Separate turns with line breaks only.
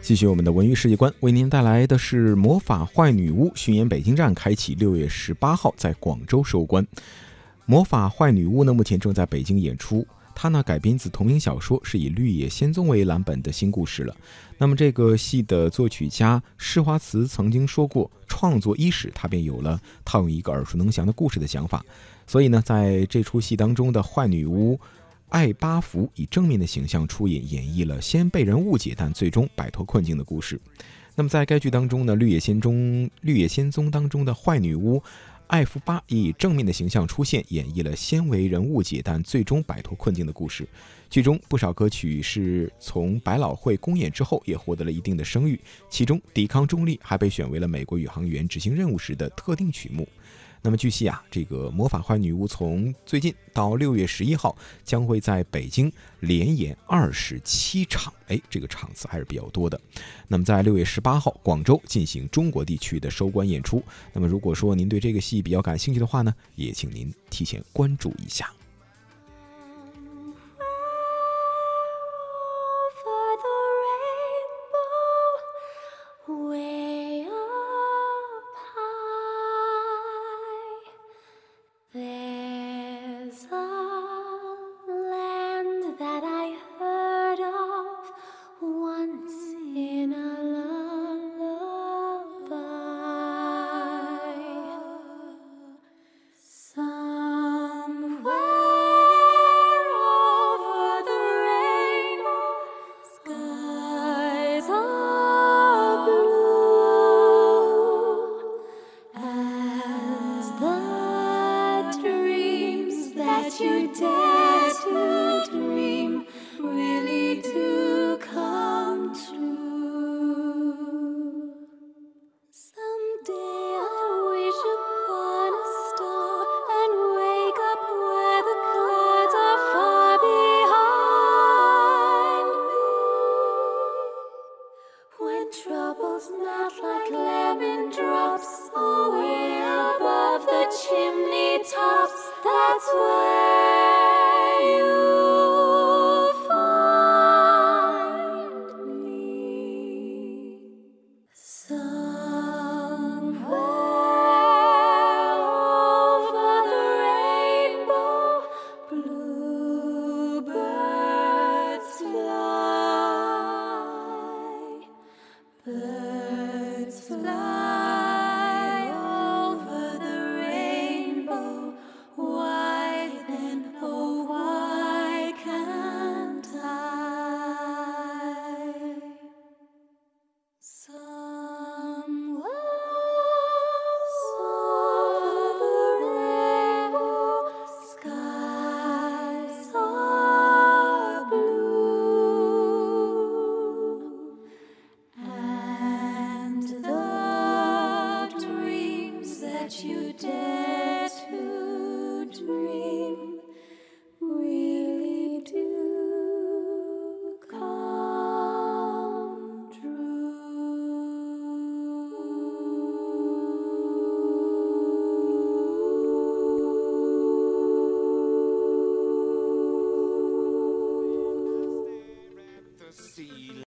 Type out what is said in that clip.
继续我们的文娱世界观，为您带来的是《魔法坏女巫》巡演北京站开启，六月十八号在广州收官。《魔法坏女巫》呢，目前正在北京演出。它呢改编自同名小说，是以绿野仙踪为蓝本的新故事了。那么这个戏的作曲家施华茨曾经说过，创作伊始，他便有了套用一个耳熟能详的故事的想法。所以呢，在这出戏当中的坏女巫艾巴福以正面的形象出演，演绎了先被人误解，但最终摆脱困境的故事。那么在该剧当中呢，绿野仙踪绿野仙踪当中的坏女巫。艾夫巴以正面的形象出现，演绎了先为人误解，但最终摆脱困境的故事。剧中不少歌曲是从百老汇公演之后，也获得了一定的声誉。其中，《抵抗重力》还被选为了美国宇航员执行任务时的特定曲目。那么据悉啊，这个魔法坏女巫从最近到六月十一号将会在北京连演二十七场，哎，这个场次还是比较多的。那么在六月十八号广州进行中国地区的收官演出。那么如果说您对这个戏比较感兴趣的话呢，也请您提前关注一下。
You did. That's where you find me. Somewhere over the rainbow, bluebirds fly. Birds fly.